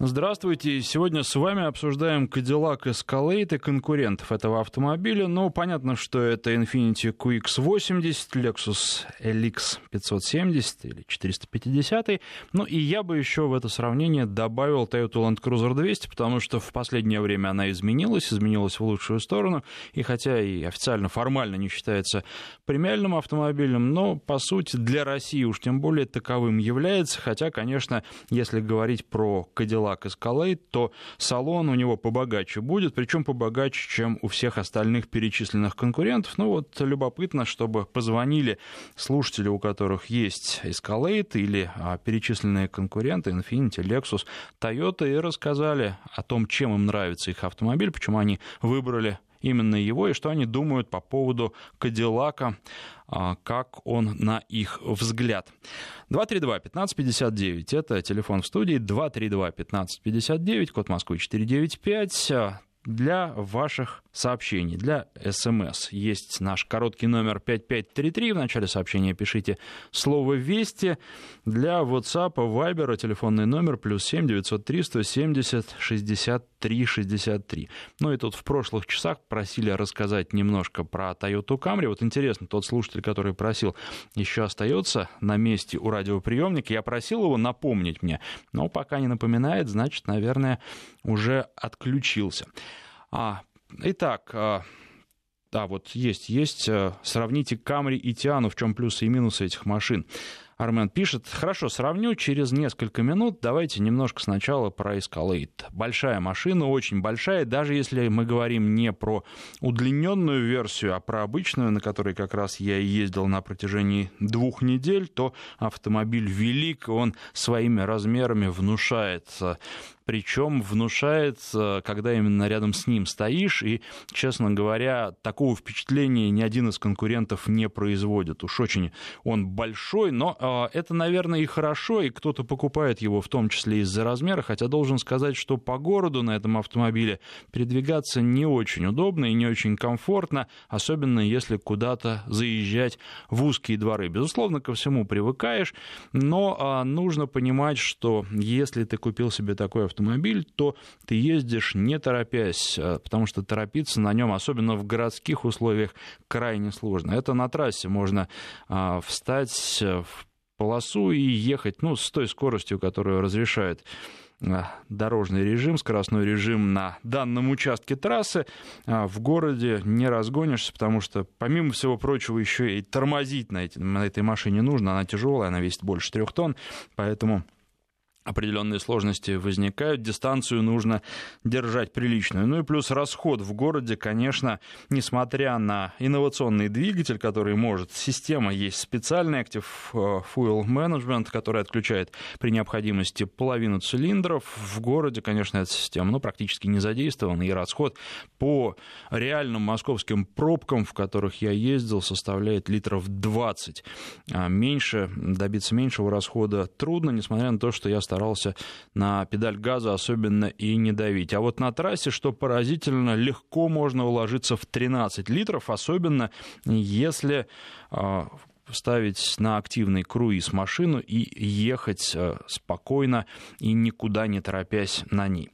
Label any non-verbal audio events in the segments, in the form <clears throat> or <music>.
Здравствуйте. Сегодня с вами обсуждаем Cadillac Escalade и конкурентов этого автомобиля. Ну, понятно, что это Infiniti QX80, Lexus LX 570 или 450. Ну, и я бы еще в это сравнение добавил Toyota Land Cruiser 200, потому что в последнее время она изменилась, изменилась в лучшую сторону. И хотя и официально, формально не считается премиальным автомобилем, но, по сути, для России уж тем более таковым является. Хотя, конечно, если говорить про Cadillac Cadillac Escalade, то салон у него побогаче будет, причем побогаче, чем у всех остальных перечисленных конкурентов. Ну вот любопытно, чтобы позвонили слушатели, у которых есть Escalade или а, перечисленные конкуренты Infiniti, Lexus, Toyota и рассказали о том, чем им нравится их автомобиль, почему они выбрали именно его и что они думают по поводу Кадиллака, а, как он на их взгляд. 232-1559, это телефон в студии, 232-1559, код Москвы 495, для ваших сообщений, для СМС. Есть наш короткий номер 5533. В начале сообщения пишите слово «Вести». Для WhatsApp, Viber телефонный номер плюс 7 903 170 63 63. Ну и тут в прошлых часах просили рассказать немножко про Toyota Camry. Вот интересно, тот слушатель, который просил, еще остается на месте у радиоприемника. Я просил его напомнить мне, но пока не напоминает, значит, наверное, уже отключился. А, итак, а, да, вот есть, есть. Э, сравните Камри и Тиану, в чем плюсы и минусы этих машин. Армен пишет, хорошо, сравню через несколько минут. Давайте немножко сначала про Escalade. Большая машина, очень большая, даже если мы говорим не про удлиненную версию, а про обычную, на которой как раз я и ездил на протяжении двух недель, то автомобиль велик, он своими размерами внушает причем внушает, когда именно рядом с ним стоишь, и, честно говоря, такого впечатления ни один из конкурентов не производит. Уж очень он большой, но а, это, наверное, и хорошо, и кто-то покупает его в том числе из-за размера, хотя должен сказать, что по городу на этом автомобиле передвигаться не очень удобно и не очень комфортно, особенно если куда-то заезжать в узкие дворы. Безусловно, ко всему привыкаешь, но а, нужно понимать, что если ты купил себе такой автомобиль, автомобиль, то ты ездишь не торопясь, э, потому что торопиться на нем, особенно в городских условиях, крайне сложно. Это на трассе можно а, встать э, в полосу и ехать ну, с той скоростью, которую разрешает э, дорожный режим, скоростной режим на данном участке трассы. А в городе не разгонишься, потому что, помимо всего прочего, еще и тормозить на, этой машине нужно. Она тяжелая, она весит больше трех тонн, поэтому определенные сложности возникают, дистанцию нужно держать приличную. Ну и плюс расход в городе, конечно, несмотря на инновационный двигатель, который может, система есть специальный Active э, Fuel Management, который отключает при необходимости половину цилиндров. В городе, конечно, эта система ну, практически не задействована, и расход по реальным московским пробкам, в которых я ездил, составляет литров 20. А меньше, добиться меньшего расхода трудно, несмотря на то, что я стараюсь старался на педаль газа особенно и не давить. А вот на трассе, что поразительно, легко можно уложиться в 13 литров, особенно если а, ставить на активный круиз машину и ехать а, спокойно и никуда не торопясь на ней.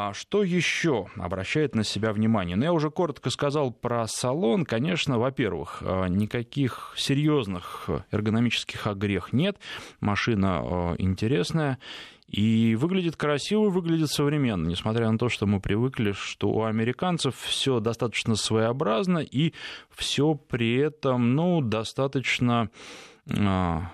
А что еще обращает на себя внимание? Ну, я уже коротко сказал про салон. Конечно, во-первых, а, никаких серьезных эргономических огрех нет. Машина а, интересная. И выглядит красиво, выглядит современно, несмотря на то, что мы привыкли, что у американцев все достаточно своеобразно и все при этом, ну, достаточно а,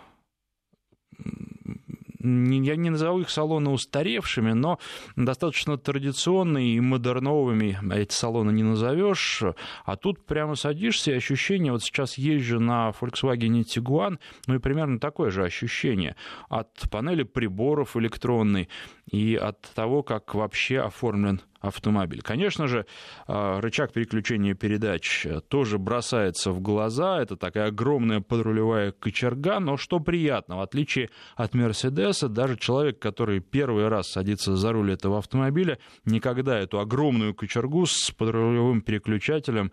я не назову их салоны устаревшими, но достаточно традиционные и модерновыми эти салоны не назовешь. А тут прямо садишься, и ощущение, вот сейчас езжу на Volkswagen Tiguan, ну и примерно такое же ощущение от панели приборов электронной и от того, как вообще оформлен автомобиль. Конечно же, а, рычаг переключения передач тоже бросается в глаза. Это такая огромная подрулевая кочерга, но что приятно, в отличие от Мерседеса, даже человек, который первый раз садится за руль этого автомобиля, никогда эту огромную кочергу с подрулевым переключателем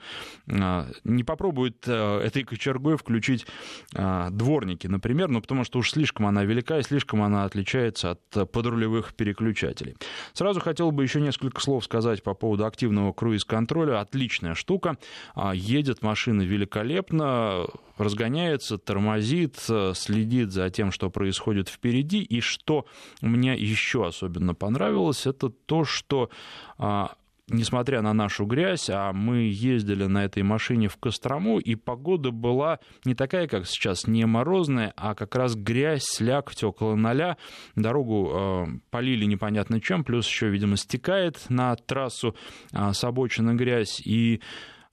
а, не попробует а, этой кочергой включить дворники, например, ну потому что уж слишком она велика и слишком она отличается от подрулевых переключателей переключателей. Сразу хотел бы еще несколько слов сказать по поводу активного круиз-контроля. Отличная штука. А, едет машина великолепно, разгоняется, тормозит, следит за тем, что происходит впереди. И что мне еще особенно понравилось, это то, что а, несмотря на нашу грязь, а мы ездили на этой машине в Кострому, и погода была не такая, как сейчас, не морозная, а как раз грязь, слякоть около ноля. Дорогу э, полили непонятно чем, плюс еще, видимо, стекает на трассу э, с обочины грязь, и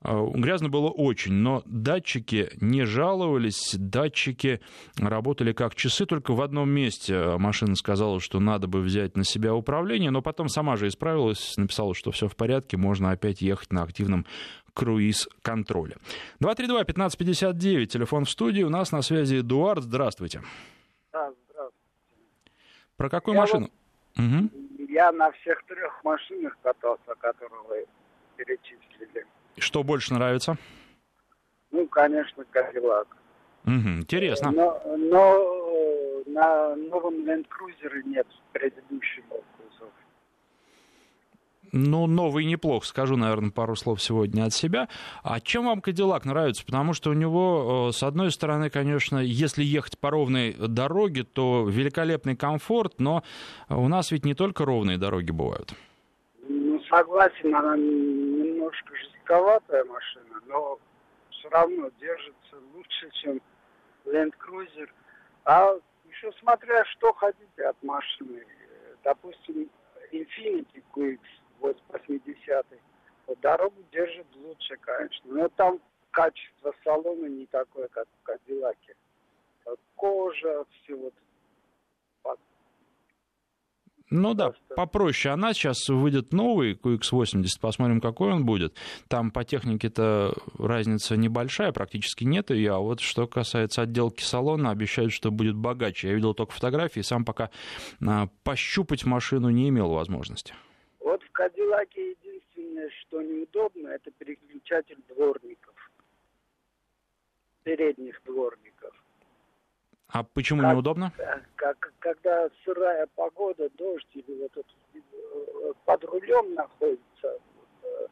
грязно было очень, но датчики не жаловались, датчики работали как часы, только в одном месте машина сказала, что надо бы взять на себя управление, но потом сама же исправилась, написала, что все в порядке, можно опять ехать на активном круиз-контроле. 232-1559, телефон в студии, у нас на связи Эдуард, здравствуйте. Да, здравствуйте. Про какую я машину? Вот, угу. Я на всех трех машинах катался, которые вы перечислили. Что больше нравится? Ну, конечно, Кадиллак. Угу, интересно. Но, но на новом Land Cruiser нет предыдущего кузова. Ну, новый неплох, скажу, наверное, пару слов сегодня от себя. А чем вам Кадиллак нравится? Потому что у него, э, с одной стороны, конечно, если ехать по ровной дороге, то великолепный комфорт, но у нас ведь не только ровные дороги бывают. Ну, согласен, она немножко жестковатая машина, но все равно держится лучше, чем Land Cruiser. А еще смотря, что хотите от машины. Допустим, Infiniti QX 80 вот дорогу держит лучше, конечно. Но там качество салона не такое, как в Кадиллаке. Кожа, все вот ну да, попроще. Она сейчас выйдет новый QX80, посмотрим, какой он будет. Там по технике-то разница небольшая, практически нет ее. А вот что касается отделки салона, обещают, что будет богаче. Я видел только фотографии, сам пока а, пощупать машину не имел возможности. Вот в Кадиллаке единственное, что неудобно, это переключатель дворников. Передних дворников. А почему как, неудобно? Как, когда сырая погода, дождь или вот этот, э, под рулем находится, э,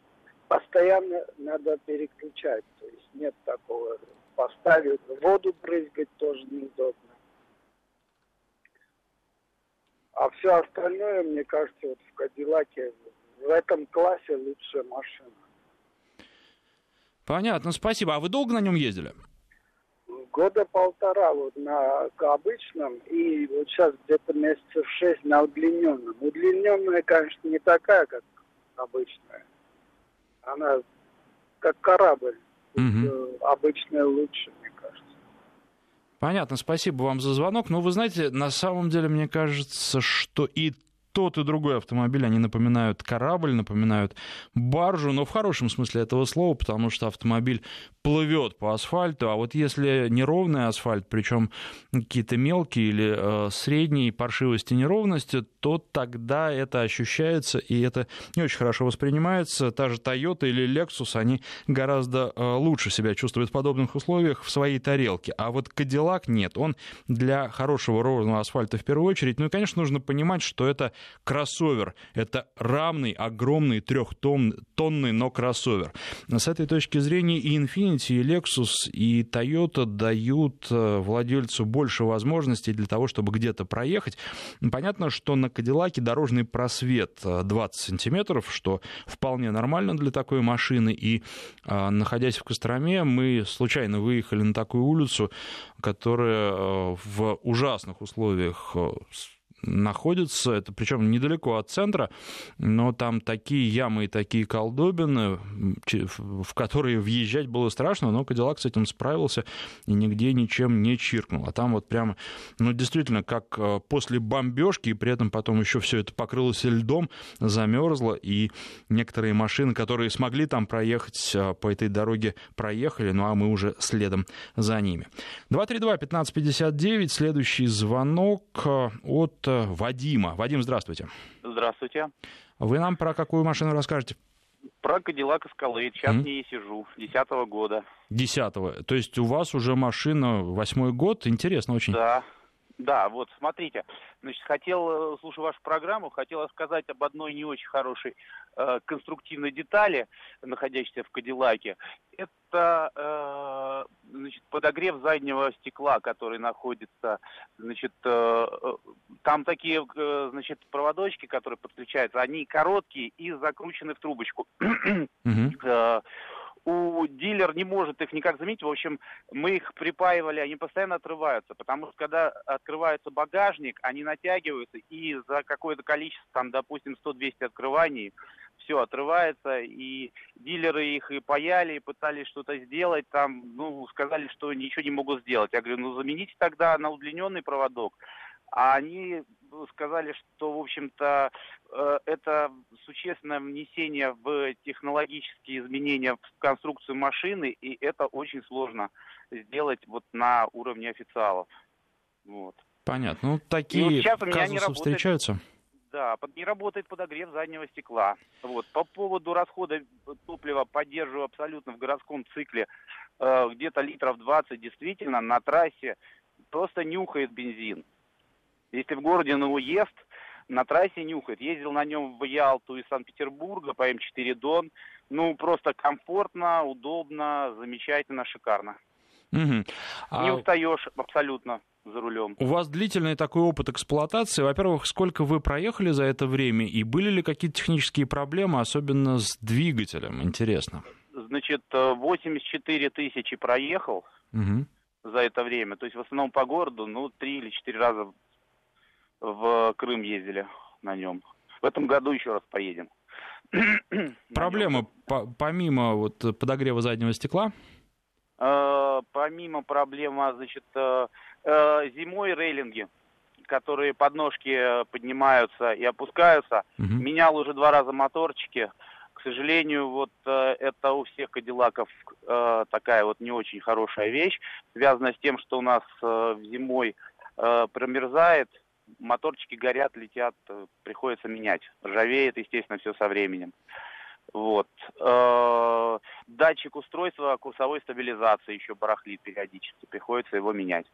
постоянно надо переключать. То есть нет такого поставить, воду брызгать тоже неудобно. А все остальное, мне кажется, вот в Кадиллаке в этом классе лучшая машина. Понятно, спасибо. А вы долго на нем ездили? Года полтора вот на обычном и вот сейчас где-то месяцев шесть на удлиненном. Удлиненная, конечно, не такая, как обычная. Она как корабль. Угу. Обычная лучше, мне кажется. Понятно, спасибо вам за звонок. Но вы знаете, на самом деле, мне кажется, что и тот и другой автомобиль, они напоминают корабль, напоминают баржу, но в хорошем смысле этого слова, потому что автомобиль плывет по асфальту, а вот если неровный асфальт, причем какие-то мелкие или э, средние паршивости неровности, то тогда это ощущается, и это не очень хорошо воспринимается. Та же Toyota или Lexus, они гораздо э, лучше себя чувствуют в подобных условиях в своей тарелке. А вот Cadillac нет, он для хорошего ровного асфальта в первую очередь. Ну и, конечно, нужно понимать, что это кроссовер. Это равный, огромный, трехтонный, но кроссовер. С этой точки зрения и Infiniti, и Lexus, и Toyota дают э, владельцу больше возможностей для того, чтобы где-то проехать. Понятно, что на Кадиллаке дорожный просвет 20 э, сантиметров, что вполне нормально для такой машины. И э, находясь в Костроме, мы случайно выехали на такую улицу, которая в ужасных условиях находится, это причем недалеко от центра, но там такие ямы и такие колдобины, в которые въезжать было страшно, но Кадиллак с этим справился и нигде ничем не чиркнул. А там вот прямо, ну действительно, как э, после бомбежки, и при этом потом еще все это покрылось льдом, замерзло, и некоторые машины, которые смогли там проехать э, по этой дороге, проехали, ну а мы уже следом за ними. 232-1559, следующий звонок э, от Вадима. Вадим, здравствуйте. Здравствуйте. Вы нам про какую машину расскажете? Про Кадиллак Эскалейд. Сейчас mm-hmm. в ней сижу. Десятого года. Десятого. То есть у вас уже машина восьмой год? Интересно очень. Да. Да, вот смотрите, значит, хотел, э, слушая вашу программу, хотел сказать об одной не очень хорошей э, конструктивной детали, находящейся в Кадиллаке. Это э, значит, подогрев заднего стекла, который находится, значит, э, э там такие, э, значит, проводочки, которые подключаются, они короткие и закручены в трубочку. Mm-hmm у дилер не может их никак заметить. В общем, мы их припаивали, они постоянно отрываются, потому что когда открывается багажник, они натягиваются, и за какое-то количество, там, допустим, 100-200 открываний, все отрывается, и дилеры их и паяли, и пытались что-то сделать, там, ну, сказали, что ничего не могут сделать. Я говорю, ну, замените тогда на удлиненный проводок. А они сказали, что, в общем-то, э, это существенное внесение в технологические изменения в конструкцию машины, и это очень сложно сделать вот на уровне официалов. Вот. Понятно. Ну, такие вот казусы встречаются? Да, не работает подогрев заднего стекла. Вот. По поводу расхода топлива поддерживаю абсолютно в городском цикле э, где-то литров 20 действительно на трассе просто нюхает бензин. Если в городе на уезд, на трассе нюхает. Ездил на нем в Ялту из Санкт-Петербурга по М4 Дон. Ну, просто комфортно, удобно, замечательно, шикарно. Угу. А... Не устаешь абсолютно за рулем. У вас длительный такой опыт эксплуатации. Во-первых, сколько вы проехали за это время и были ли какие-то технические проблемы, особенно с двигателем? Интересно. Значит, 84 тысячи проехал угу. за это время. То есть в основном по городу, ну, три или четыре раза в Крым ездили на нем. В этом году еще раз поедем. <clears throat> Проблемы по помимо вот подогрева заднего стекла? Э, помимо проблемы, значит, э, э, зимой рейлинги, которые подножки поднимаются и опускаются. Угу. Менял уже два раза моторчики. К сожалению, вот это у всех кадиллаков такая вот не очень хорошая вещь, связанная с тем, что у нас зимой промерзает, моторчики горят, летят, э, приходится менять. Ржавеет, естественно, все со временем. Вот. Э, датчик устройства курсовой стабилизации еще барахлит периодически, приходится его менять.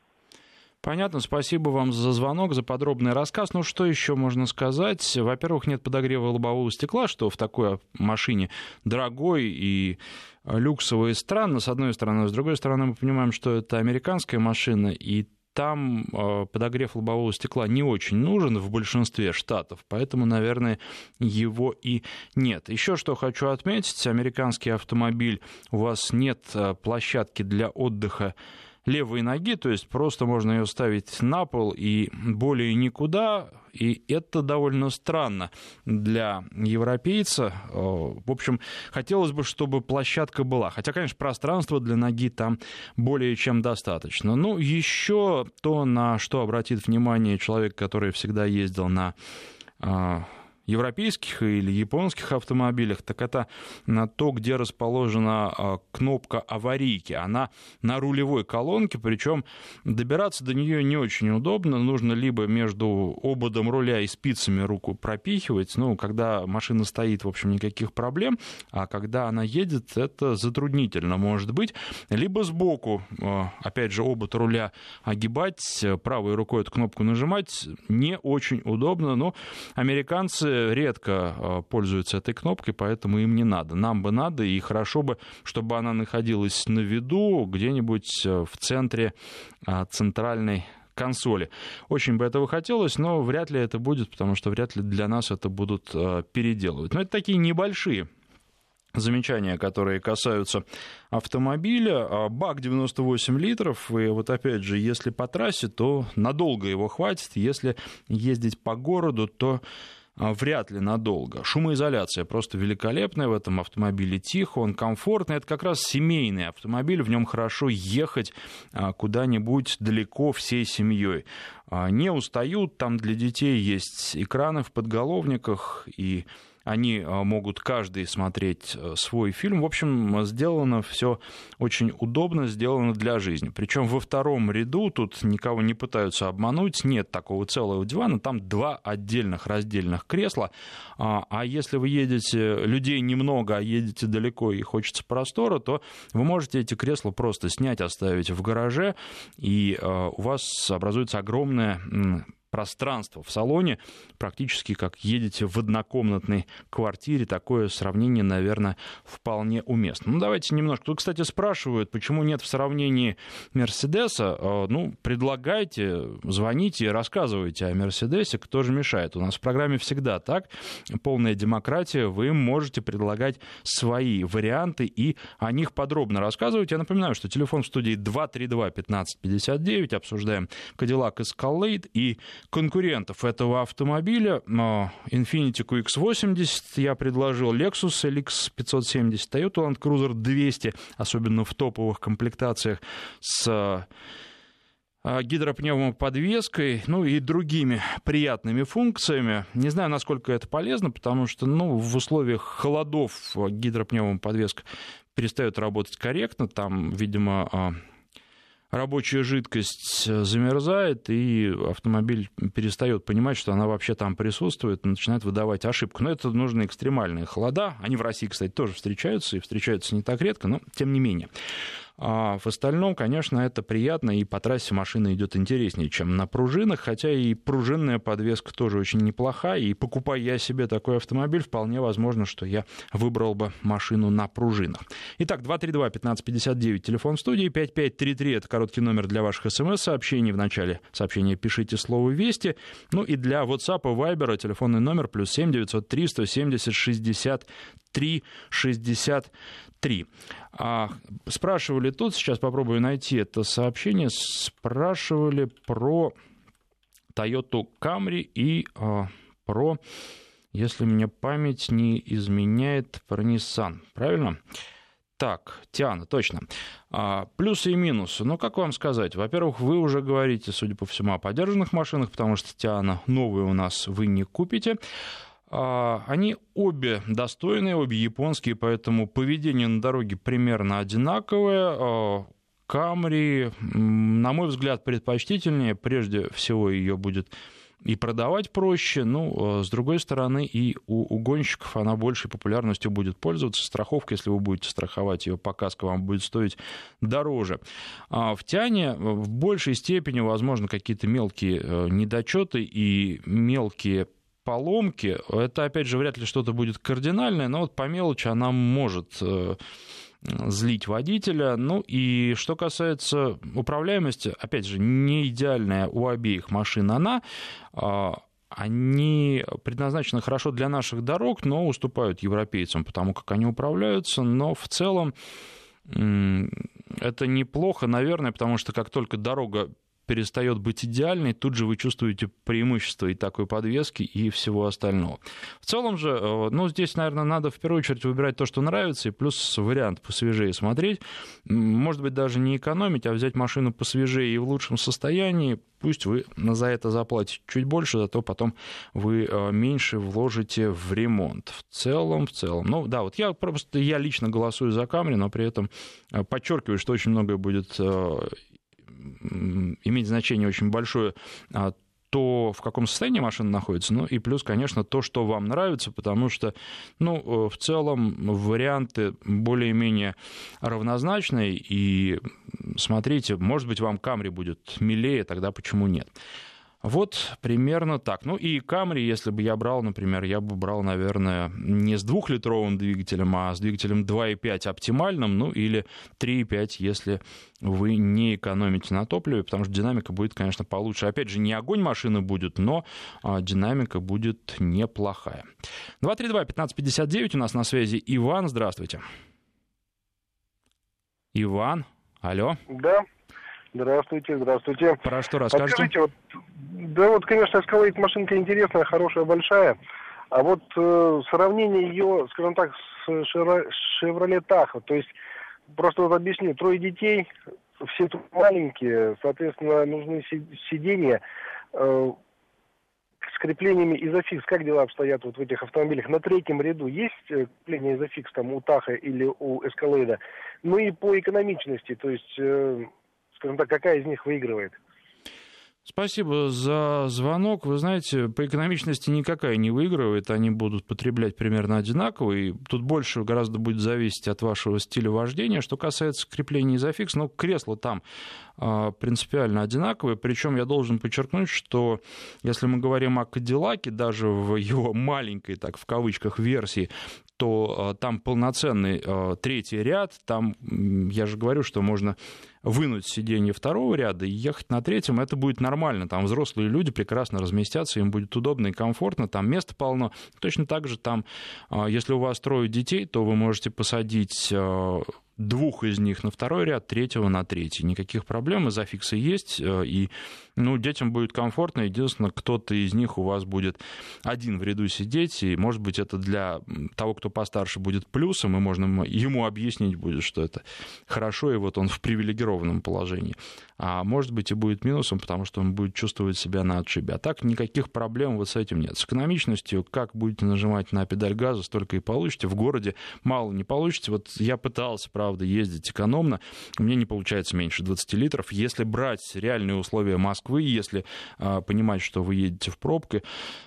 Понятно, спасибо вам за звонок, за подробный рассказ. Ну, что еще можно сказать? Во-первых, нет подогрева лобового стекла, что в такой машине дорогой и люксовый и странно, с одной стороны. С другой стороны, мы понимаем, что это американская машина, и там э, подогрев лобового стекла не очень нужен в большинстве штатов, поэтому, наверное, его и нет. Еще что хочу отметить, американский автомобиль, у вас нет э, площадки для отдыха левой ноги, то есть просто можно ее ставить на пол и более никуда, и это довольно странно для европейца. Э, в общем, хотелось бы, чтобы площадка была. Хотя, конечно, пространства для ноги там более чем достаточно. Ну, еще то, на что обратит внимание человек, который всегда ездил на э, европейских или японских автомобилях, так это на то, где расположена а, кнопка аварийки. Она на рулевой колонке, причем добираться до нее не очень удобно. Нужно либо между ободом руля и спицами руку пропихивать. Ну, когда машина стоит, в общем, никаких проблем. А когда она едет, это затруднительно может быть. Либо сбоку, а, опять же, обод руля огибать, правой рукой эту кнопку нажимать не очень удобно. Но американцы редко а, пользуются этой кнопкой, поэтому им не надо. Нам бы надо, и хорошо бы, чтобы она находилась на виду, где-нибудь э, в центре а, центральной консоли. Очень бы этого хотелось, но вряд ли это будет, потому что вряд ли для нас это будут а, переделывать. Но это такие небольшие замечания, которые касаются автомобиля. Бак 98 литров, и вот опять же, если по трассе, то надолго его хватит. Если ездить по городу, то вряд ли надолго. Шумоизоляция просто великолепная в этом автомобиле, тихо, он комфортный. Это как раз семейный автомобиль, в нем хорошо ехать а, куда-нибудь далеко всей семьей. А, не устают, там для детей есть экраны в подголовниках и они а, могут каждый смотреть э, свой фильм. В общем, сделано все очень удобно, сделано для жизни. Причем во втором ряду тут никого не пытаются обмануть, нет такого целого дивана, там два отдельных раздельных кресла. А, а если вы едете, людей немного, а едете далеко и хочется простора, то вы можете эти кресла просто снять, оставить в гараже, и а, у вас образуется огромное пространство в салоне, практически как едете в однокомнатной квартире. Такое сравнение, наверное, вполне уместно. Ну, давайте немножко. Тут, кстати, спрашивают, почему нет в сравнении Мерседеса. А, ну, предлагайте, звоните и рассказывайте о Мерседесе, кто же мешает. У нас в программе всегда так. Полная демократия. Вы можете предлагать свои варианты и о них подробно рассказывать. Я напоминаю, что телефон в студии 232-1559. Обсуждаем Cadillac Escalade и конкурентов этого автомобиля. Infiniti QX80 я предложил, Lexus LX 570, Toyota Land Cruiser 200, особенно в топовых комплектациях с а, гидропневмоподвеской, ну и другими приятными функциями. Не знаю, насколько это полезно, потому что ну, в условиях холодов гидропневмоподвеска перестает работать корректно. Там, видимо, а, рабочая жидкость э, замерзает, и автомобиль перестает понимать, что она вообще там присутствует, и начинает выдавать ошибку. Но это нужны экстремальные холода. Они в России, кстати, тоже встречаются, и встречаются не так редко, но тем не менее. А в остальном, конечно, это приятно, и по трассе машина идет интереснее, чем на пружинах, хотя и пружинная подвеска тоже очень неплоха, и покупая я себе такой автомобиль, вполне возможно, что я выбрал бы машину на пружинах. Итак, 232-1559, телефон студии, 5533, это короткий номер для ваших смс-сообщений, в начале сообщения пишите слово «Вести», ну и для WhatsApp и Viber телефонный номер плюс 7 903 170 63 63. А, спрашивали тут, сейчас попробую найти это сообщение, спрашивали про Toyota Camry и а, про, если мне память не изменяет, про Nissan. Правильно? Так, Тиана, точно. А, плюсы и минусы. Ну, как вам сказать? Во-первых, вы уже говорите, судя по всему, о подержанных машинах, потому что Тиана новые у нас вы не купите. А, они обе достойные, обе японские, поэтому поведение на дороге примерно одинаковое. А, Камри, на мой взгляд, предпочтительнее. Прежде всего, ее будет и продавать проще, ну, а, с другой стороны, и у, у она большей популярностью будет пользоваться. Страховка, если вы будете страховать ее по каско, вам будет стоить дороже. А в Тяне в большей степени, возможно, какие-то мелкие э, недочеты и мелкие поломки, это, опять же, вряд ли что-то будет кардинальное, но вот по мелочи она может э, злить водителя. Ну и что касается управляемости, опять же, не идеальная у обеих машин она, а, они предназначены хорошо для наших дорог, но уступают европейцам, потому как они управляются, но в целом это неплохо, наверное, потому что как только дорога перестает быть идеальной, тут же вы чувствуете преимущество и такой подвески, и всего остального. В целом же, э, ну, здесь, наверное, надо в первую очередь выбирать то, что нравится, и плюс вариант посвежее смотреть. Может быть, даже не экономить, а взять машину посвежее и в лучшем состоянии, пусть вы за это заплатите чуть больше, зато потом вы э, меньше вложите в ремонт. В целом, в целом. Ну да, вот я просто, я лично голосую за Камри, но при этом э, подчеркиваю, что очень многое будет иметь значение очень большое а, то, в каком состоянии машина находится, ну и плюс, конечно, то, что вам нравится, потому что, ну, э, в целом варианты более-менее равнозначные, и смотрите, может быть, вам Камри будет милее, тогда почему нет? Вот примерно так. Ну и Camry, если бы я брал, например, я бы брал, наверное, не с двухлитровым двигателем, а с двигателем 2.5 оптимальным, ну или 3.5, если вы не экономите на топливе, потому что динамика будет, конечно, получше. Опять же, не огонь машины будет, но а, динамика будет неплохая. 232-1559 у нас на связи Иван, здравствуйте. Иван, алло. Да, Здравствуйте, здравствуйте. Про что расскажете? Скажите, вот, да вот, конечно, Escalade машинка интересная, хорошая, большая. А вот э, сравнение ее, скажем так, с Chevrolet Tahoe, то есть, просто вот объясню, трое детей, все маленькие, соответственно, нужны сиденья, э, с креплениями изофикс, как дела обстоят вот в этих автомобилях? На третьем ряду есть э, крепление изофикс там у Таха или у Эскалейда? Ну и по экономичности, то есть э, скажем так, какая из них выигрывает? Спасибо за звонок. Вы знаете, по экономичности никакая не выигрывает. Они будут потреблять примерно одинаково. И тут больше гораздо будет зависеть от вашего стиля вождения. Что касается крепления изофикс, ну, кресло там а, принципиально одинаковые. Причем я должен подчеркнуть, что если мы говорим о Кадиллаке, даже в его маленькой, так в кавычках, версии, то а, там полноценный а, третий ряд. Там, я же говорю, что можно вынуть сиденье второго ряда и ехать на третьем, это будет нормально. Там взрослые люди прекрасно разместятся, им будет удобно и комфортно, там места полно. Точно так же там, если у вас трое детей, то вы можете посадить двух из них на второй ряд, третьего на третий. Никаких проблем, изофиксы есть, э, и ну, детям будет комфортно. Единственное, кто-то из них у вас будет один в ряду сидеть, и, может быть, это для того, кто постарше, будет плюсом, и можно ему объяснить будет, что это хорошо, и вот он в привилегированном положении. А может быть, и будет минусом, потому что он будет чувствовать себя на отшибе. А так никаких проблем вот с этим нет. С экономичностью, как будете нажимать на педаль газа, столько и получите. В городе мало не получите. Вот я пытался, правда, ездить экономно, меня не получается меньше 20 литров. Если брать реальные условия Москвы, Москвы, если а, понимать, что вы едете в пробке.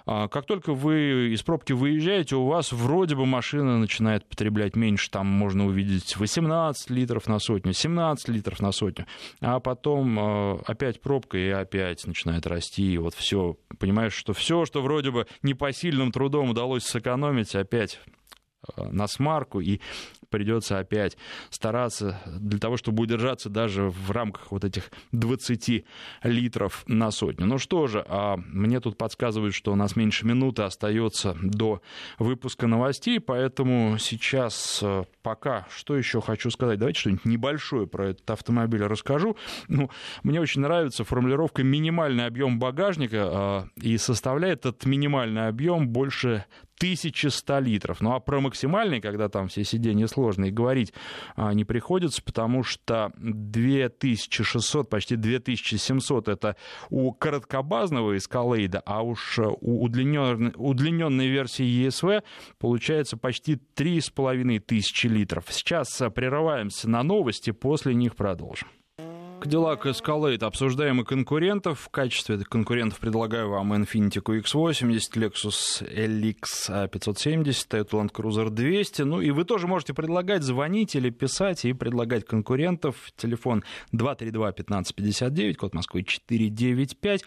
А, как только вы из пробки выезжаете, у вас вроде бы машина начинает потреблять меньше, там можно увидеть 18 литров на сотню, 17 литров на сотню, а потом а, опять пробка и опять начинает расти, и вот все, понимаешь, что все, что вроде бы непосильным трудом удалось сэкономить, опять на смарку, и придется опять стараться для того, чтобы удержаться даже в рамках вот этих 20 литров на сотню. Ну что же, а мне тут подсказывают, что у нас меньше минуты остается до выпуска новостей, поэтому сейчас э, пока что еще хочу сказать. Давайте что-нибудь небольшое про этот автомобиль расскажу. Ну, мне очень нравится формулировка «минимальный объем багажника», а, и составляет этот минимальный объем больше 1100 литров. Ну а про максимальный, когда там все сиденья сложные, говорить а, не приходится, потому что 2600, почти 2700 это у короткобазного эскалейда, а уж у удлиненной, удлиненной версии ESV получается почти 3500 литров. Сейчас прерываемся на новости, после них продолжим. Cadillac Escalade. Обсуждаем и конкурентов. В качестве конкурентов предлагаю вам Infiniti QX80, Lexus LX 570, Toyota Land Cruiser 200. Ну и вы тоже можете предлагать, звонить или писать и предлагать конкурентов. Телефон 232-1559, код Москвы 495.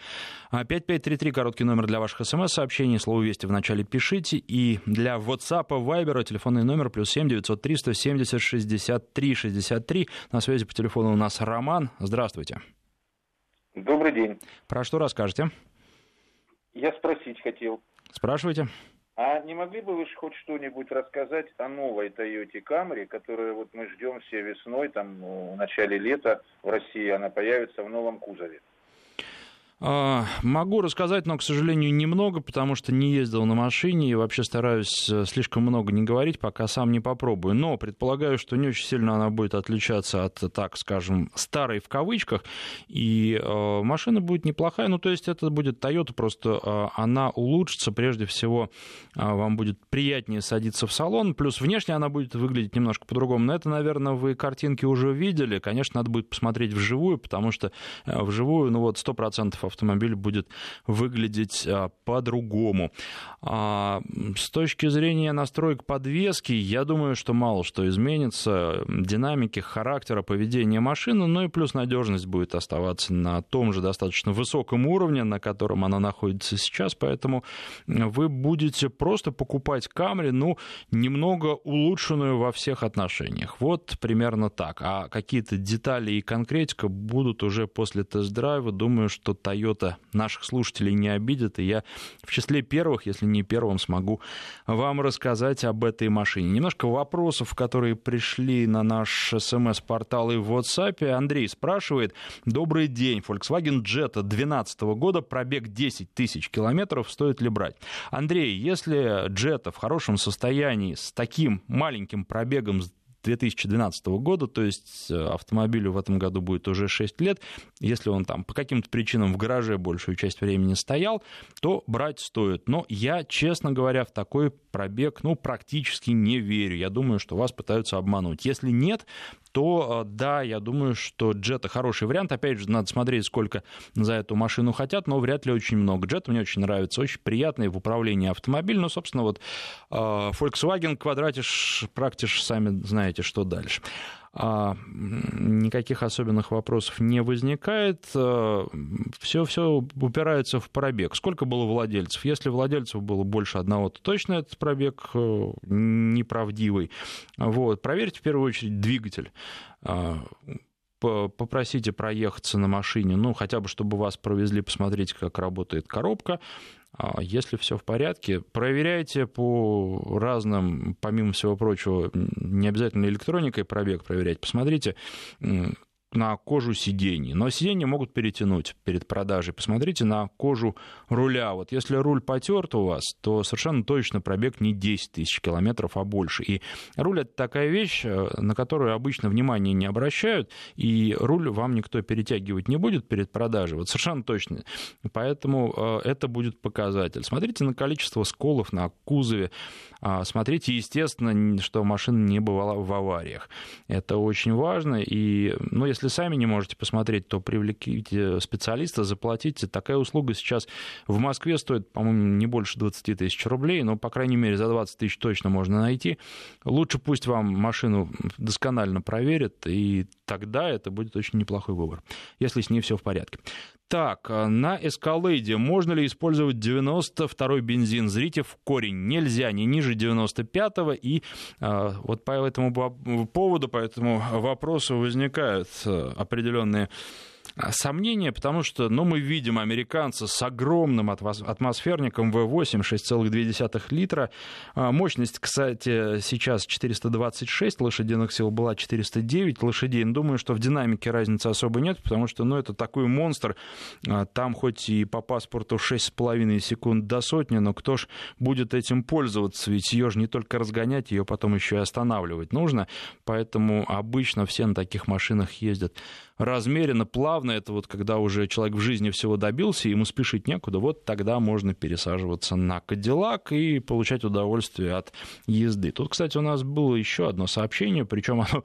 5533, короткий номер для ваших смс-сообщений. Слово «Вести» в начале пишите. И для WhatsApp, Viber телефонный номер плюс 7 903 170 63 63. На связи по телефону у нас Роман. Здравствуйте. Добрый день. Про что расскажете? Я спросить хотел. Спрашивайте. А не могли бы вы хоть что-нибудь рассказать о новой Toyota Camry, которую вот мы ждем все весной, там в начале лета в России она появится в новом кузове? А, могу рассказать, но, к сожалению, немного, потому что не ездил на машине и вообще стараюсь э, слишком много не говорить, пока сам не попробую. Но предполагаю, что не очень сильно она будет отличаться от, так скажем, старой в кавычках, и э, машина будет неплохая. Ну, то есть это будет Toyota, просто э, она улучшится. Прежде всего, вам будет приятнее садиться в салон, плюс внешне она будет выглядеть немножко по-другому. Но это, наверное, вы картинки уже видели. Конечно, надо будет посмотреть вживую, потому что вживую, ну вот, 100% автомобиль будет выглядеть а, по-другому. А, с точки зрения настроек подвески, я думаю, что мало что изменится. Динамики, характера, поведения машины, ну и плюс надежность будет оставаться на том же достаточно высоком уровне, на котором она находится сейчас, поэтому вы будете просто покупать Камри, ну, немного улучшенную во всех отношениях. Вот примерно так. А какие-то детали и конкретика будут уже после тест-драйва. Думаю, что Toyota Toyota наших слушателей не обидит, и я в числе первых, если не первым, смогу вам рассказать об этой машине. Немножко вопросов, которые пришли на наш смс-портал и в WhatsApp. Андрей спрашивает, добрый день, Volkswagen Jetta 2012 года, пробег 10 тысяч километров, стоит ли брать? Андрей, если Jetta в хорошем состоянии, с таким маленьким пробегом, 2012 года, то есть э, автомобилю в этом году будет уже 6 лет. Если он там по каким-то причинам в гараже большую часть времени стоял, то брать стоит. Но я, честно говоря, в такой пробег ну, практически не верю. Я думаю, что вас пытаются обмануть. Если нет, то да, я думаю, что Jetta хороший вариант. Опять же, надо смотреть, сколько за эту машину хотят, но вряд ли очень много. Jetta мне очень нравится, очень приятный в управлении автомобиль. Ну, собственно, вот Volkswagen Quadratish, Practish, сами знаете, что дальше а, никаких особенных вопросов не возникает. Все, все упирается в пробег. Сколько было владельцев? Если владельцев было больше одного, то точно этот пробег э, неправдивый. Вот. Проверьте в первую очередь двигатель а, попросите проехаться на машине, ну, хотя бы, чтобы вас провезли, посмотреть, как работает коробка. А если все в порядке, проверяйте по разным, помимо всего прочего, не обязательно электроникой пробег проверять, посмотрите, на кожу сидений. Но сиденья могут перетянуть перед продажей. Посмотрите на кожу руля. Вот если руль потерт у вас, то совершенно точно пробег не 10 тысяч километров, а больше. И руль — это такая вещь, э, на которую обычно внимания не обращают, и руль вам никто перетягивать не будет перед продажей. Вот совершенно точно. Поэтому э, это будет показатель. Смотрите на количество сколов на кузове. А, смотрите, естественно, что машина не бывала в авариях. Это очень важно. И, ну, если сами не можете посмотреть, то привлеките специалиста, заплатите. Такая услуга сейчас в Москве стоит, по-моему, не больше 20 тысяч рублей, но, по крайней мере, за 20 тысяч точно можно найти. Лучше пусть вам машину досконально проверят, и тогда это будет очень неплохой выбор, если с ней все в порядке. Так, э, на Эскалейде можно ли использовать 92-й бензин? Зрите в корень. Нельзя, не ниже 95-го. И э, вот по этому поводу, по этому вопросу возникают э, определенные а, сомнения, потому что ну, мы видим американца с огромным атмосферником V8 6,2 литра. А, мощность, кстати, сейчас 426 лошадиных сил, была 409 лошадей. Но думаю, что в динамике разницы особо нет, потому что ну, это такой монстр. А, там хоть и по паспорту 6,5 секунд до сотни, но кто ж будет этим пользоваться? Ведь ее же не только разгонять, ее потом еще и останавливать нужно. Поэтому обычно все на таких машинах ездят размеренно, плавно. Это вот когда уже человек в жизни всего добился, ему спешить некуда, вот тогда можно пересаживаться на Кадиллак и получать удовольствие от езды. Тут, кстати, у нас было еще одно сообщение, причем оно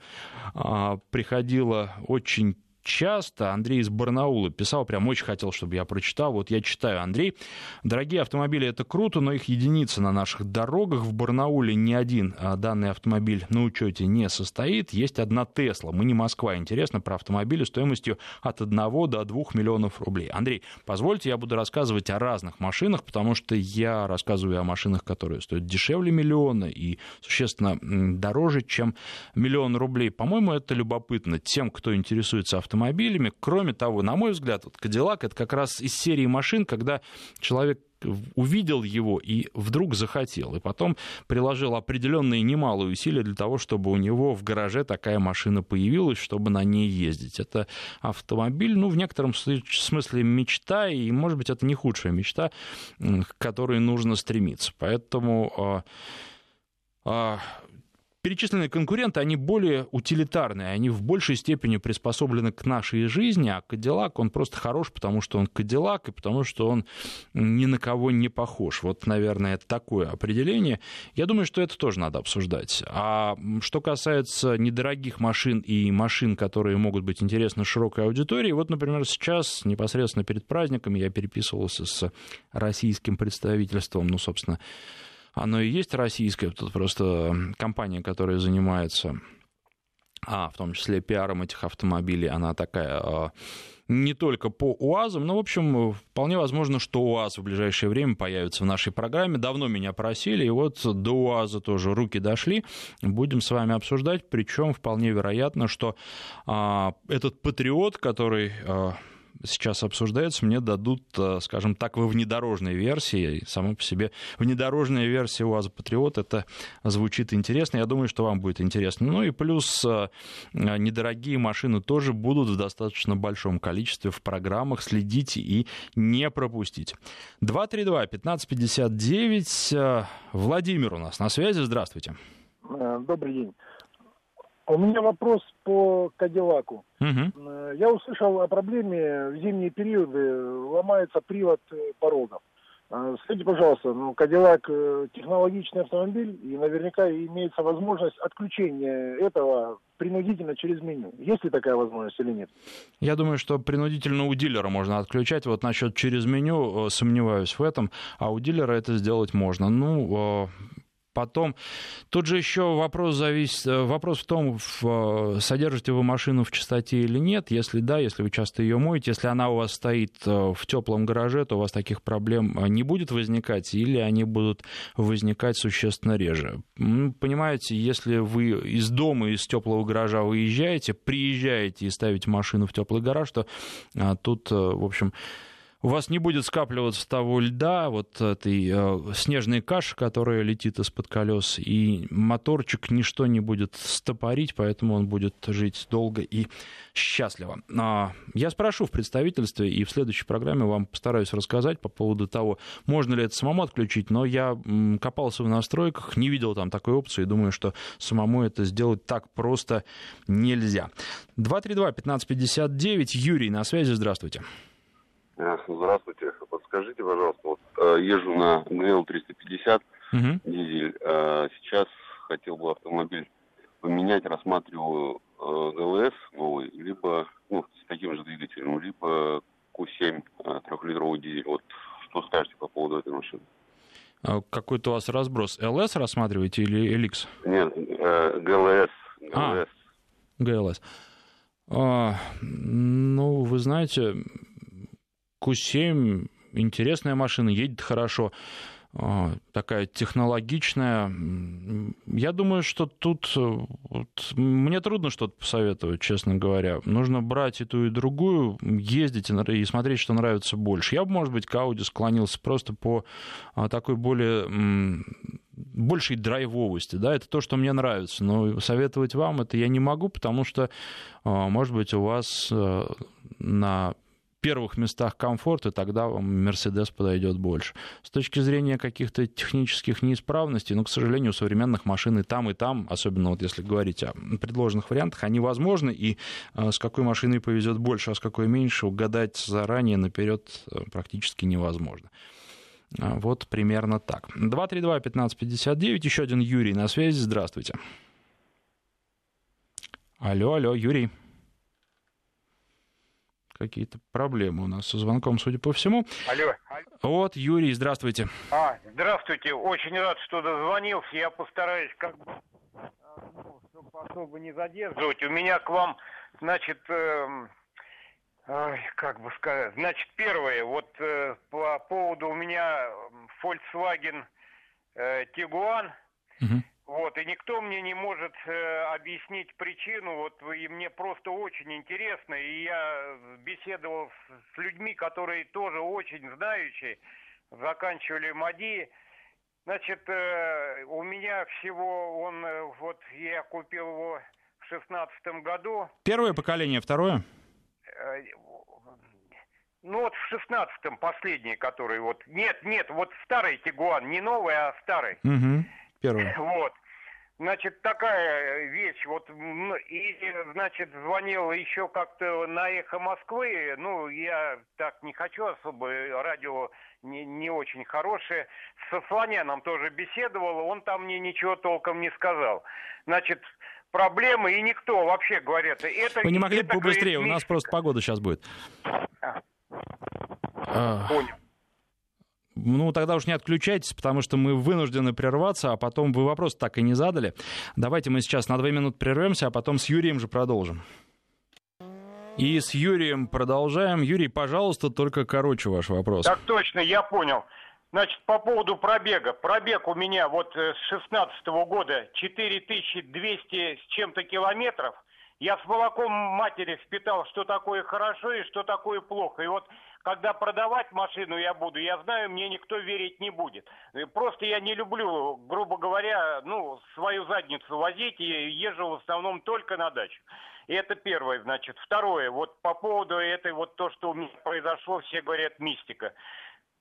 а, приходило очень часто. Андрей из Барнаула писал, прям очень хотел, чтобы я прочитал. Вот я читаю, Андрей. Дорогие автомобили, это круто, но их единицы на наших дорогах. В Барнауле ни один а, данный автомобиль на учете не состоит. Есть одна Тесла. Мы не Москва. Интересно про автомобили стоимостью от 1 до 2 миллионов рублей. Андрей, позвольте, я буду рассказывать о разных машинах, потому что я рассказываю о машинах, которые стоят дешевле миллиона и существенно дороже, чем миллион рублей. По-моему, это любопытно тем, кто интересуется автомобилями автомобилями. Кроме того, на мой взгляд, вот Кадиллак это как раз из серии машин, когда человек увидел его и вдруг захотел, и потом приложил определенные немалые усилия для того, чтобы у него в гараже такая машина появилась, чтобы на ней ездить. Это автомобиль, ну, в некотором смысле мечта, и, может быть, это не худшая мечта, к которой нужно стремиться. Поэтому а, а, перечисленные конкуренты, они более утилитарные, они в большей степени приспособлены к нашей жизни, а Кадиллак, он просто хорош, потому что он Кадиллак, и потому что он ни на кого не похож. Вот, наверное, такое определение. Я думаю, что это тоже надо обсуждать. А что касается недорогих машин и машин, которые могут быть интересны широкой аудитории, вот, например, сейчас, непосредственно перед праздниками, я переписывался с российским представительством, ну, собственно, оно и есть российское, тут просто компания, которая занимается, а, в том числе пиаром этих автомобилей, она такая а, не только по УАЗам, но, в общем, вполне возможно, что УАЗ в ближайшее время появится в нашей программе. Давно меня просили, и вот до УАЗа тоже руки дошли. Будем с вами обсуждать, причем вполне вероятно, что а, этот патриот, который... А, сейчас обсуждается, мне дадут, э, скажем так, во внедорожной версии. И по себе внедорожная версия УАЗа Патриот, это звучит интересно. Я думаю, что вам будет интересно. Ну и плюс э, недорогие машины тоже будут в достаточно большом количестве в программах. Следите и не пропустите. 232-1559. Э, Владимир у нас на связи. Здравствуйте. Добрый день. У меня вопрос по Кадиллаку. Угу. Я услышал о проблеме в зимние периоды ломается привод э, порогов. А, скажите, пожалуйста, ну, Кадиллак э, технологичный автомобиль, и наверняка имеется возможность отключения этого принудительно через меню. Есть ли такая возможность или нет? Я думаю, что принудительно у дилера можно отключать. Вот насчет через меню э, сомневаюсь в этом, а у дилера это сделать можно. Ну, э, Потом, тут же еще вопрос зависит, э, вопрос в том, в, содержите вы машину в чистоте или нет. Если да, если вы часто ее моете, если она у вас стоит в теплом гараже, то у вас таких проблем не будет возникать, или они будут возникать существенно реже. Понимаете, если вы из дома, из теплого гаража выезжаете, приезжаете и ставите машину в теплый гараж, то тут, в общем, у вас не будет скапливаться того льда, вот этой э, снежной каши, которая летит из-под колес, и моторчик ничто не будет стопорить, поэтому он будет жить долго и счастливо. А, я спрошу в представительстве, и в следующей программе вам постараюсь рассказать по поводу того, можно ли это самому отключить, но я копался в настройках, не видел там такой опции, и думаю, что самому это сделать так просто нельзя. 232-1559, Юрий на связи, здравствуйте. Здравствуйте. Подскажите, пожалуйста, вот э, езжу на ГЛ 350 угу. дизель. Э, сейчас хотел бы автомобиль поменять, рассматриваю э, ГЛС новый, либо ну, с таким же двигателем, либо Q7 трехлитровый дизель. Вот что скажете по поводу этой машины? А какой-то у вас разброс. ЛС рассматриваете или LX? Нет, ГЛС. ГЛС. А, ГЛС. А, ну, вы знаете, Q7 интересная машина, едет хорошо, а, такая технологичная. Я думаю, что тут вот, мне трудно что-то посоветовать, честно говоря. Нужно брать и ту, и другую, ездить и смотреть, что нравится больше. Я бы, может быть, к Audi склонился просто по а, такой более большей драйвовости, да, это то, что мне нравится, но советовать вам это я не могу, потому что, а, может быть, у вас на первых местах комфорт, и тогда вам Мерседес подойдет больше. С точки зрения каких-то технических неисправностей, ну, к сожалению, у современных машин и там, и там, особенно вот если говорить о предложенных вариантах, они возможны, и э, с какой машиной повезет больше, а с какой меньше, угадать заранее наперед э, практически невозможно. А, вот примерно так. 232-1559, еще один Юрий на связи, здравствуйте. Алло, алло, Юрий какие-то проблемы у нас со звонком, судя по всему. Алло. Вот, Юрий, здравствуйте. А, здравствуйте. Очень рад, что дозвонился. Я постараюсь как бы, ну, чтобы особо не задерживать. У меня к вам, значит, э, э, как бы сказать, значит, первое, вот э, по поводу у меня Volkswagen э, Tiguan. Угу. Вот, и никто мне не может э, объяснить причину, вот, и мне просто очень интересно, и я беседовал с, с людьми, которые тоже очень знающие, заканчивали МАДИ, значит, э, у меня всего он, э, вот, я купил его в шестнадцатом году. Первое поколение, второе? Э, ну вот в шестнадцатом последний, который вот, нет, нет, вот старый Тигуан, не новый, а старый. Угу первое. <laughs> Вот. Значит, такая вещь, вот, и, значит, звонил еще как-то на «Эхо Москвы», ну, я так не хочу особо, радио не, не очень хорошее, со Слоняном тоже беседовал, он там мне ничего толком не сказал. Значит, проблемы, и никто вообще говорят, это... Вы не могли бы побыстрее, у нас просто погода сейчас будет. А. Понял. Ну, тогда уж не отключайтесь, потому что мы вынуждены прерваться, а потом вы вопрос так и не задали. Давайте мы сейчас на две минуты прервемся, а потом с Юрием же продолжим. И с Юрием продолжаем. Юрий, пожалуйста, только короче ваш вопрос. Так точно, я понял. Значит, по поводу пробега. Пробег у меня вот э, с 16 года 4200 с чем-то километров. Я с молоком матери впитал, что такое хорошо и что такое плохо. И вот когда продавать машину я буду, я знаю, мне никто верить не будет. Просто я не люблю, грубо говоря, ну, свою задницу возить и езжу в основном только на дачу. И это первое, значит. Второе, вот по поводу этой вот то, что у меня произошло, все говорят мистика.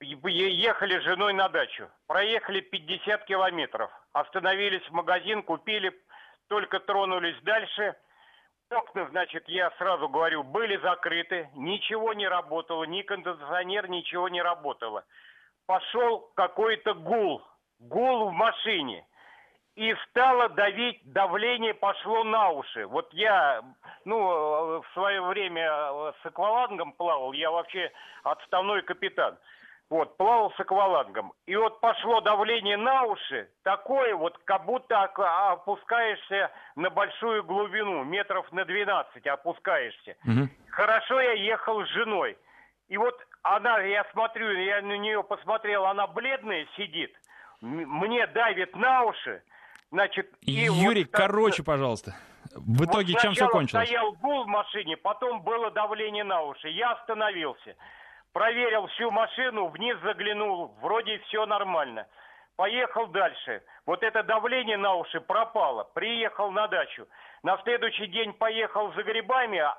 Ехали с женой на дачу, проехали 50 километров, остановились в магазин, купили, только тронулись дальше – Окна, значит, я сразу говорю, были закрыты, ничего не работало, ни кондиционер, ничего не работало. пошел какой-то гул, гул в машине. И стало давить, давление пошло на уши. Вот я, ну, в свое время с аквалангом плавал, я вообще отставной капитан. Вот, плавал с аквалангом. И вот пошло давление на уши, такое вот, как будто опускаешься на большую глубину, метров на 12 опускаешься. Угу. Хорошо я ехал с женой. И вот она, я смотрю, я на нее посмотрел, она бледная сидит, мне давит на уши, значит... Юрий, вот, короче, так, пожалуйста. В итоге вот чем все кончилось? стоял гул в машине, потом было давление на уши. Я остановился. Проверил всю машину, вниз заглянул, вроде все нормально. Поехал дальше. Вот это давление на уши пропало. Приехал на дачу. На следующий день поехал за грибами, а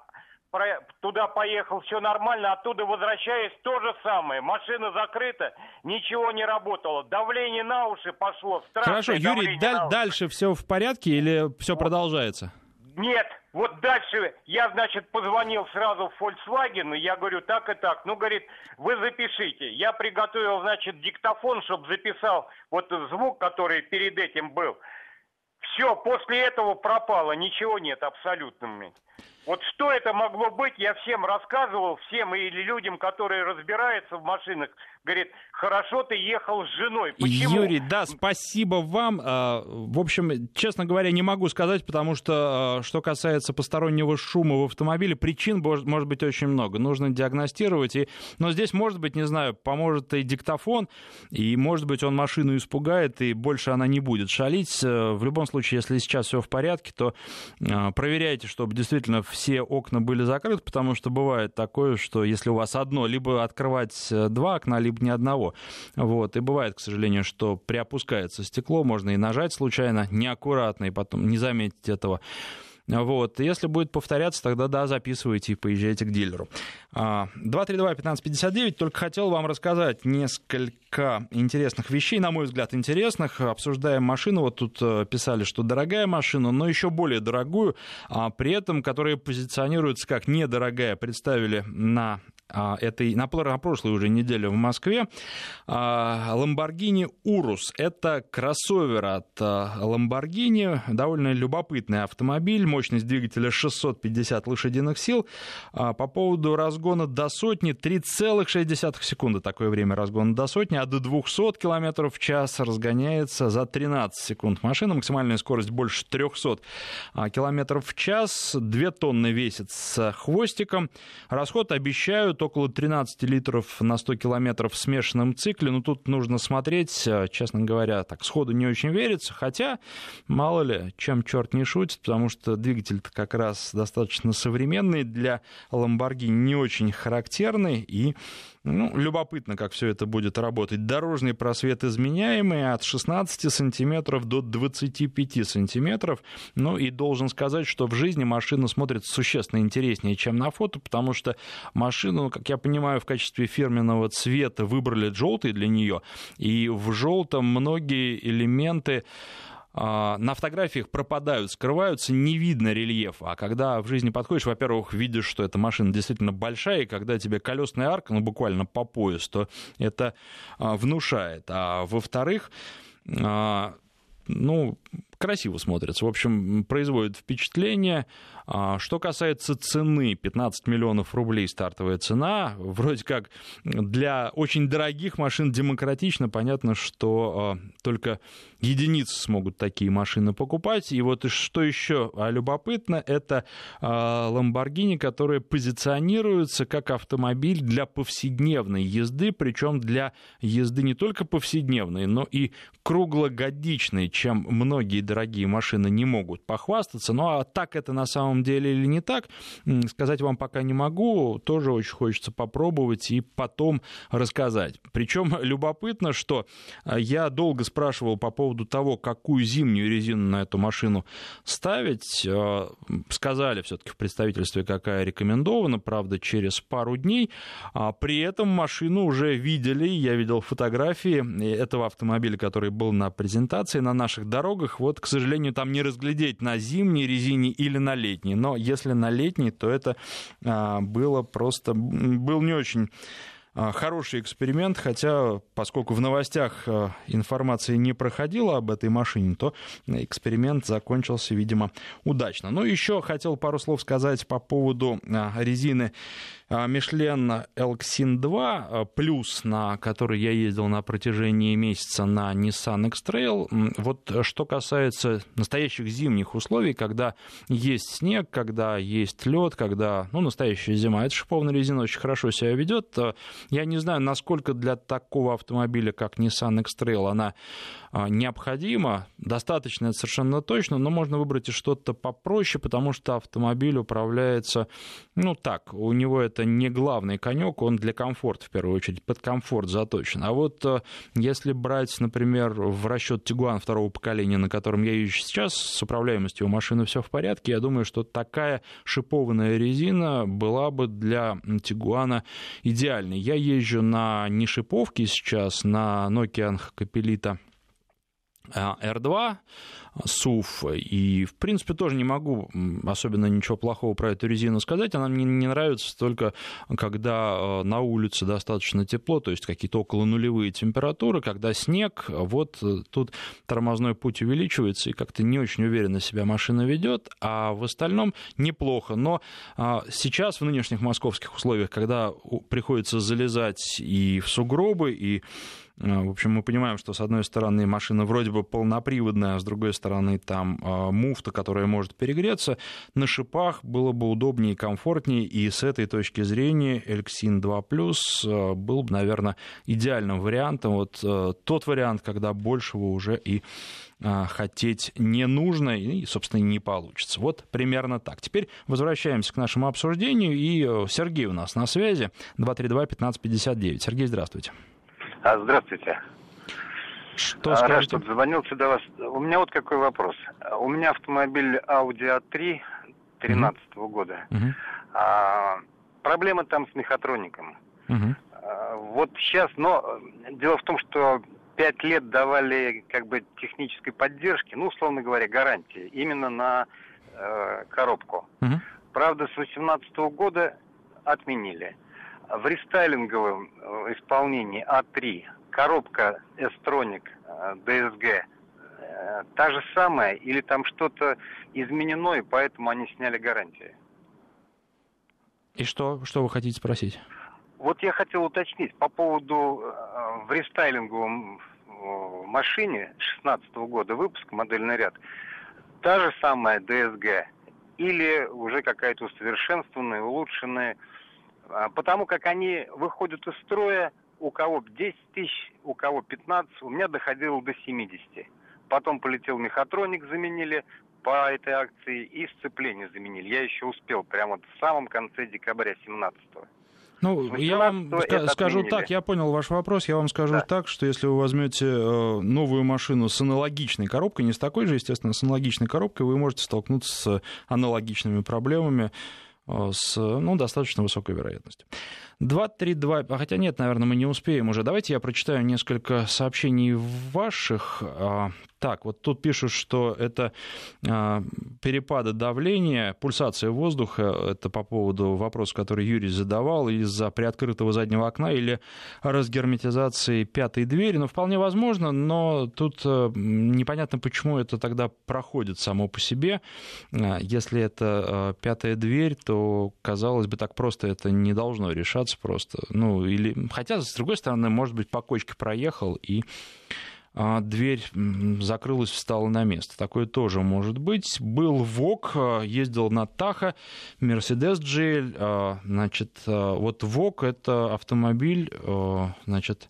туда поехал, все нормально, оттуда возвращаясь, то же самое. Машина закрыта, ничего не работало. Давление на уши пошло. Хорошо, Юрий, даль- дальше все в порядке или все продолжается? Нет, вот дальше я, значит, позвонил сразу в Volkswagen, и я говорю, так и так. Ну, говорит, вы запишите. Я приготовил, значит, диктофон, чтобы записал вот звук, который перед этим был. Все, после этого пропало, ничего нет абсолютно. Вот что это могло быть, я всем рассказывал, всем или людям, которые разбираются в машинах, говорит, хорошо ты ехал с женой. Почему? Юрий, да, спасибо вам. А, в общем, честно говоря, не могу сказать, потому что, а, что касается постороннего шума в автомобиле, причин может быть очень много. Нужно диагностировать. И... Но здесь, может быть, не знаю, поможет и диктофон, и, может быть, он машину испугает, и больше она не будет шалить. Э, в любом случае, если сейчас все в порядке, то а, проверяйте, чтобы действительно все окна были закрыты, потому что бывает такое, что если у вас одно, либо открывать э, два окна, либо ни одного. Вот. И бывает, к сожалению, что приопускается стекло, можно и нажать случайно, неаккуратно, и потом не заметить этого. Вот. Если будет повторяться, тогда да, записывайте и поезжайте к дилеру. 232-1559. А, только хотел вам рассказать несколько интересных вещей, на мой взгляд, интересных. Обсуждаем машину. Вот тут э, писали, что дорогая машина, но еще более дорогую, а при этом, которая позиционируется как недорогая, представили на а, этой, на, на прошлой уже неделе в Москве. А, Lamborghini Urus. Это кроссовер от а, Lamborghini. Довольно любопытный автомобиль. Мощность двигателя 650 лошадиных сил. По поводу разгона до сотни 3,6 секунды. Такое время разгона до сотни. А до 200 км в час разгоняется за 13 секунд. Машина максимальная скорость больше 300 км в час. 2 тонны весит с хвостиком. Расход обещают около 13 литров на 100 километров в смешанном цикле. Но тут нужно смотреть, э, честно говоря, так сходу не очень верится. Хотя, мало ли, чем черт не шутит, потому что двигатель-то как раз достаточно современный для Lamborghini, не очень характерный и ну, любопытно, как все это будет работать. Дорожный просвет изменяемый от 16 сантиметров до 25 сантиметров. Ну и должен сказать, что в жизни машина смотрится существенно интереснее, чем на фото, потому что машину, как я понимаю, в качестве фирменного цвета выбрали желтый для нее. И в желтом многие элементы на фотографиях пропадают, скрываются, не видно рельефа. А когда в жизни подходишь, во-первых, видишь, что эта машина действительно большая, и когда тебе колесная арка, ну, буквально по пояс, то это а, внушает. А во-вторых, а, ну, красиво смотрится. В общем, производит впечатление. А, что касается цены, 15 миллионов рублей стартовая цена. <laughs> Вроде как для очень дорогих машин демократично. Понятно, что а, только единицы смогут такие машины покупать. И вот что еще любопытно, это а, Lamborghini, которые позиционируются как автомобиль для повседневной езды, причем для езды не только повседневной, но и круглогодичной, чем многие дорогие машины не могут похвастаться. Ну а так это на самом деле или не так, сказать вам пока не могу. Тоже очень хочется попробовать и потом рассказать. Причем <laughs> любопытно, что а, я долго спрашивал по поводу того, какую зимнюю резину на эту машину ставить. А, сказали все-таки в представительстве, какая рекомендована, правда, через пару дней. А при этом машину уже видели, я видел фотографии этого автомобиля, который был на презентации на наших дорогах. Вот к сожалению, там не разглядеть на зимней резине или на летней. Но если на летней, то это а, было просто... Был не очень хороший эксперимент, хотя поскольку в новостях а, информации не проходило об этой машине, то эксперимент закончился, видимо, удачно. Ну, еще хотел пару слов сказать по поводу а, резины Мишлен Elxin 2 плюс, на который я ездил на протяжении месяца на Nissan X-Trail. Вот что касается настоящих зимних условий, когда есть снег, когда есть лед, когда, ну, настоящая зима, эта шиповная резина очень хорошо себя ведет. Я не знаю, насколько для такого автомобиля, как Nissan X-Trail, она а, необходима. Достаточно, совершенно точно, но можно выбрать и что-то попроще, потому что автомобиль управляется, ну так, у него это не главный конек, он для комфорта в первую очередь, под комфорт заточен. А вот а, если брать, например, в расчет Тигуан второго поколения, на котором я езжу сейчас, с управляемостью у машины все в порядке, я думаю, что такая шипованная резина была бы для Тигуана идеальной. Я езжу на не шиповке сейчас, на Nokia Capelita R2, СУФ. И, в принципе, тоже не могу особенно ничего плохого про эту резину сказать. Она мне не нравится только, когда э, на улице достаточно тепло, то есть какие-то около нулевые температуры, когда снег, вот э, тут тормозной путь увеличивается, и как-то не очень уверенно себя машина ведет, а в остальном неплохо. Но а, сейчас в нынешних московских условиях, когда приходится залезать и в сугробы, и в общем, мы понимаем, что с одной стороны машина вроде бы полноприводная, а с другой стороны там э, муфта, которая может перегреться. На шипах было бы удобнее и комфортнее, и с этой точки зрения Elxin 2 Plus был бы, наверное, идеальным вариантом. Вот тот вариант, когда большего уже и хотеть не нужно и, собственно, не получится. Вот примерно так. Теперь возвращаемся к нашему обсуждению, и Сергей у нас на связи, 232-1559. Сергей, здравствуйте. А, здравствуйте. Что а, Рад, что звонился до вас. У меня вот какой вопрос. У меня автомобиль Audi A3 13 -го года. Угу. А, проблема там с мехатроником. Угу. А, вот сейчас, но дело в том, что пять лет давали как бы технической поддержки, ну, условно говоря, гарантии, именно на э, коробку. Угу. Правда, с 18 -го года отменили. В рестайлинговом э, исполнении А3 коробка S-Tronic DSG э, э, та же самая или там что-то изменено, и поэтому они сняли гарантию? И что, что вы хотите спросить? Вот я хотел уточнить по поводу в рестайлинговом машине 16 -го года выпуска, модельный ряд, та же самая DSG или уже какая-то усовершенствованная, улучшенная потому как они выходят из строя, у кого 10 тысяч, у кого 15, у меня доходило до 70. Потом полетел мехатроник, заменили по этой акции, и сцепление заменили. Я еще успел прямо в самом конце декабря 17 -го. Ну, я вам скажу отменили. так, я понял ваш вопрос, я вам скажу да. так, что если вы возьмете э, новую машину с аналогичной коробкой, не с такой же, естественно, с аналогичной коробкой, вы можете столкнуться с аналогичными проблемами. Э, с ну, достаточно высокой вероятностью. 232, а хотя нет, наверное, мы не успеем уже. Давайте я прочитаю несколько сообщений ваших. А, так, вот тут пишут, что это а, перепады давления, пульсация воздуха, это по поводу вопроса, который Юрий задавал, из-за приоткрытого заднего окна или разгерметизации пятой двери. Ну, вполне возможно, но тут э, непонятно, почему это тогда проходит само по себе. А, если это э, пятая дверь, то, казалось бы, так просто это не должно решаться просто. Ну, или... Хотя, с другой стороны, может быть, по кочке проехал и а, дверь закрылась, встала на место. Такое тоже может быть. Был ВОК, а, ездил на Таха, Мерседес GL. А, значит, вот ВОК — это автомобиль, значит,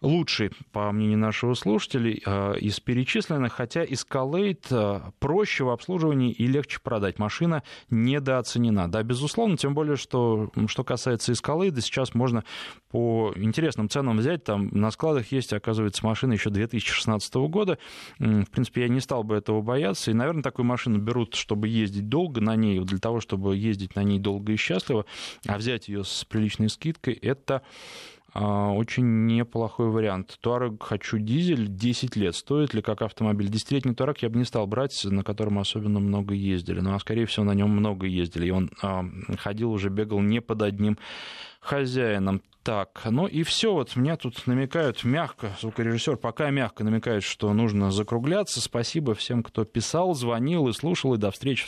лучший, по мнению нашего слушателя, э, из перечисленных, хотя Escalade э, проще в обслуживании и легче продать. Машина недооценена. Да, безусловно, тем более, что, что касается Escalade, сейчас можно по интересным ценам взять. Там на складах есть, оказывается, машина еще 2016 года. В принципе, я не стал бы этого бояться. И, наверное, такую машину берут, чтобы ездить долго на ней, для того, чтобы ездить на ней долго и счастливо, а взять ее с приличной скидкой, это очень неплохой вариант. Туарeg хочу дизель, 10 лет. Стоит ли как автомобиль? Десятилетний Туарeg я бы не стал брать, на котором особенно много ездили. Ну, а скорее всего, на нем много ездили. И он а, ходил уже, бегал не под одним хозяином. Так, ну и все, вот мне тут намекают мягко, звукорежиссер пока мягко намекает, что нужно закругляться. Спасибо всем, кто писал, звонил и слушал, и до встречи